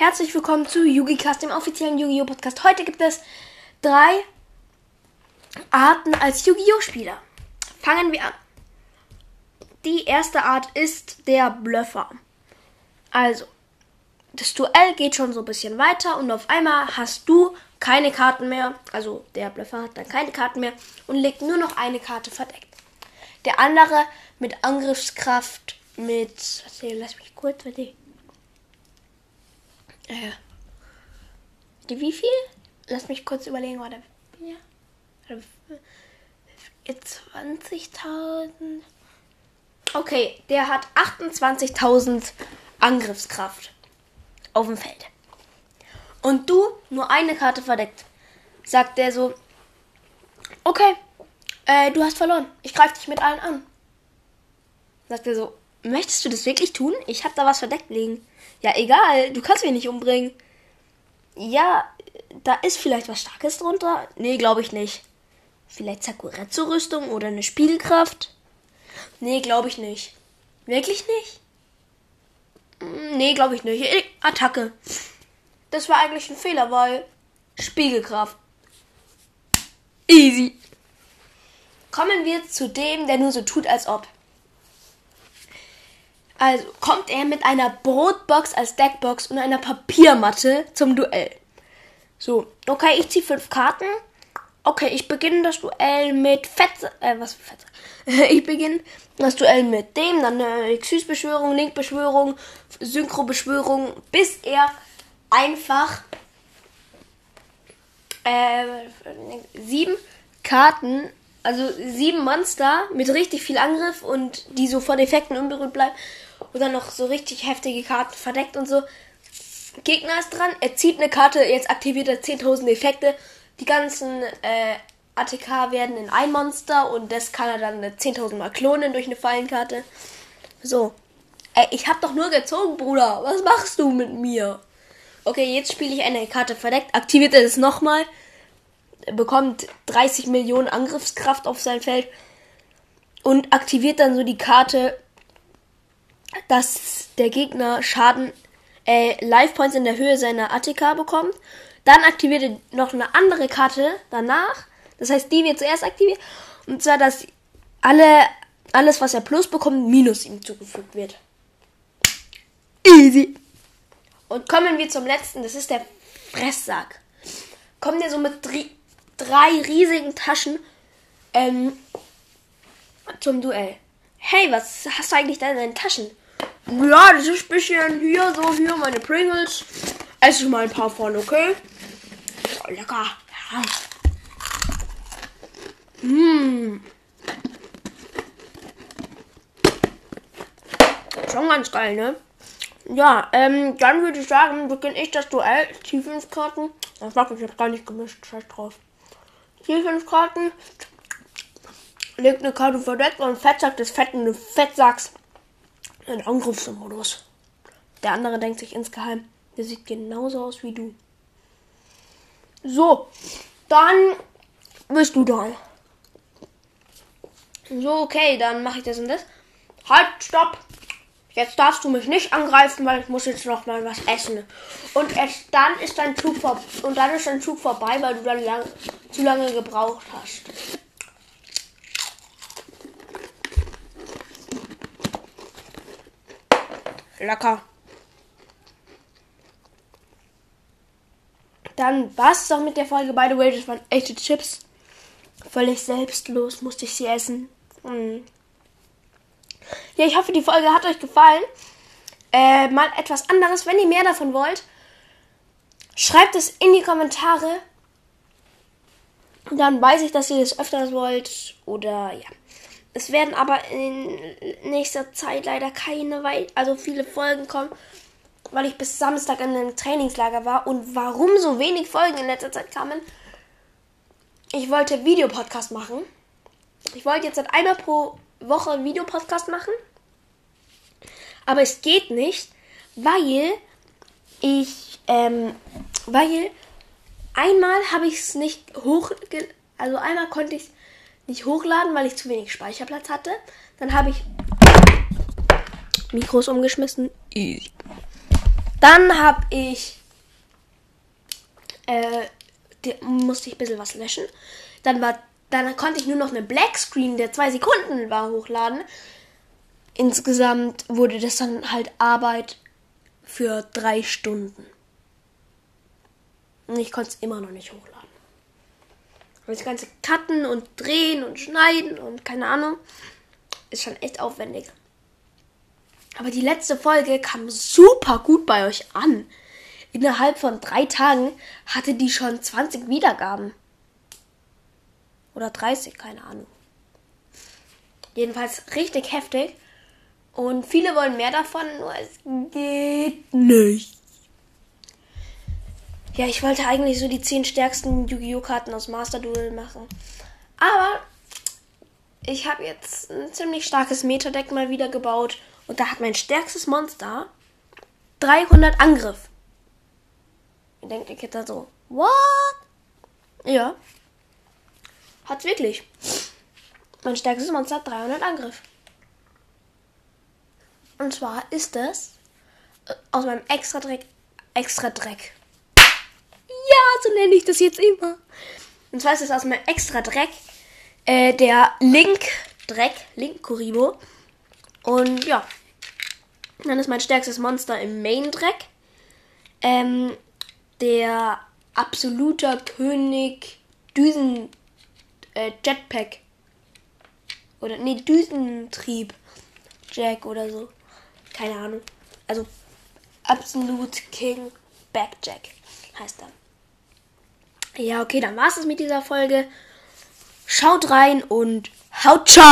Herzlich willkommen zu YugiCast, dem offiziellen Yu-Gi-Oh! Podcast. Heute gibt es drei Arten als Yu-Gi-Oh! Spieler. Fangen wir an. Die erste Art ist der Bluffer. Also, das Duell geht schon so ein bisschen weiter und auf einmal hast du keine Karten mehr. Also, der Bluffer hat dann keine Karten mehr und legt nur noch eine Karte verdeckt. Der andere mit Angriffskraft, mit. Lass mich kurz, warte. Äh, die wie viel? Lass mich kurz überlegen, warte. Ja. 20.000. Okay, der hat 28.000 Angriffskraft auf dem Feld. Und du nur eine Karte verdeckt. Sagt der so, okay, äh, du hast verloren. Ich greife dich mit allen an. Sagt er so, möchtest du das wirklich tun? Ich hab da was verdeckt liegen. Ja, egal, du kannst mich nicht umbringen. Ja, da ist vielleicht was Starkes drunter. Nee, glaube ich nicht. Vielleicht Sakuretsu-Rüstung oder eine Spielkraft? Nee, glaube ich nicht. Wirklich nicht? Hm, nee, glaube ich nicht. Attacke. Das war eigentlich ein Fehler, weil Spiegelkraft. Easy. Kommen wir zu dem, der nur so tut, als ob. Also kommt er mit einer Brotbox als Deckbox und einer Papiermatte zum Duell. So, okay, ich ziehe fünf Karten. Okay, ich beginne das Duell mit Fett. Äh, was für Fett? ich beginne das Duell mit dem, dann eine Xyz-Beschwörung, Link-Beschwörung, Synchro-Beschwörung, bis er einfach äh, sieben Karten, also sieben Monster mit richtig viel Angriff und die so von Effekten unberührt bleiben oder noch so richtig heftige Karten verdeckt und so. Gegner ist dran, er zieht eine Karte, jetzt aktiviert er 10.000 Effekte. Die ganzen äh, ATK werden in ein Monster und das kann er dann 10.000 Mal klonen durch eine Fallenkarte. So. Ey, ich hab doch nur gezogen, Bruder. Was machst du mit mir? Okay, jetzt spiele ich eine Karte verdeckt. Aktiviert er das nochmal. Bekommt 30 Millionen Angriffskraft auf sein Feld. Und aktiviert dann so die Karte dass der Gegner Schaden, äh, Life Points in der Höhe seiner ATK bekommt. Dann aktiviert er noch eine andere Karte danach. Das heißt, die wird zuerst aktiviert. Und zwar, dass alle, alles, was er plus bekommt, minus ihm zugefügt wird. Easy. Und kommen wir zum letzten, das ist der Fresssack. Kommt er so mit drei, drei riesigen Taschen ähm, zum Duell. Hey, was hast du eigentlich da in deinen Taschen? Ja, das ist ein bisschen hier, so hier meine Pringles. Esse mal ein paar von, okay? Oh, lecker. Ja. Mmh. Schon ganz geil, ne? Ja, ähm, dann würde ich sagen, beginne ich das Duell. Die fünf Karten. Das mag ich jetzt gar nicht gemischt. Scheiß drauf. Die fünf Karten. Legt eine Karte verdeckt und Fettsack des fetten Fettsacks in Angriffsmodus. Der andere denkt sich insgeheim, der sieht genauso aus wie du. So, dann bist du dran. So, okay, dann mache ich das und das. Halt, stopp. Jetzt darfst du mich nicht angreifen, weil ich muss jetzt noch mal was essen. Und es, dann ist dein Zug vor, und dann ist dein Zug vorbei, weil du dann lang, zu lange gebraucht hast. Lecker. Dann war es doch mit der Folge. By the way, das waren echte Chips. Völlig selbstlos musste ich sie essen. Hm. Ja, ich hoffe, die Folge hat euch gefallen. Äh, mal etwas anderes. Wenn ihr mehr davon wollt, schreibt es in die Kommentare. Dann weiß ich, dass ihr das öfters wollt. Oder ja. Es werden aber in nächster Zeit leider keine, also viele Folgen kommen, weil ich bis Samstag in einem Trainingslager war. Und warum so wenig Folgen in letzter Zeit kamen? Ich wollte Videopodcast machen. Ich wollte jetzt seit einmal pro Woche Videopodcast machen. Aber es geht nicht, weil ich, ähm, weil einmal habe ich es nicht hoch, also einmal konnte ich es nicht hochladen, weil ich zu wenig Speicherplatz hatte. Dann habe ich Mikros umgeschmissen. Dann habe ich. Äh, die, musste ich ein bisschen was löschen. Dann, war, dann konnte ich nur noch eine Black Screen, der zwei Sekunden war, hochladen. Insgesamt wurde das dann halt Arbeit für drei Stunden. Und ich konnte es immer noch nicht hochladen. Und das ganze Cutten und Drehen und Schneiden und keine Ahnung ist schon echt aufwendig. Aber die letzte Folge kam super gut bei euch an. Innerhalb von drei Tagen hatte die schon 20 Wiedergaben. Oder 30, keine Ahnung. Jedenfalls richtig heftig. Und viele wollen mehr davon, nur es geht nicht. Ja, ich wollte eigentlich so die 10 stärksten Yu-Gi-Oh! Karten aus Master Duel machen. Aber ich habe jetzt ein ziemlich starkes Meta-Deck mal wieder gebaut. Und da hat mein stärkstes Monster 300 Angriff. Ihr denkt, ich hätte so, what? Ja. Hat's wirklich. Mein stärkstes Monster hat 300 Angriff. Und zwar ist es äh, aus meinem extra Dreck, extra Dreck. Ja, so nenne ich das jetzt immer. Und zwar ist es aus meinem extra Dreck äh, der Link Dreck, Link Kuribo. Und ja, dann ist mein stärkstes Monster im Main Dreck. Ähm, der absoluter König Düsen äh, Jetpack. Oder nee, Düsentrieb Jack oder so. Keine Ahnung. Also Absolute King Backjack heißt er. Ja, okay, dann war's es mit dieser Folge. Schaut rein und haut ciao!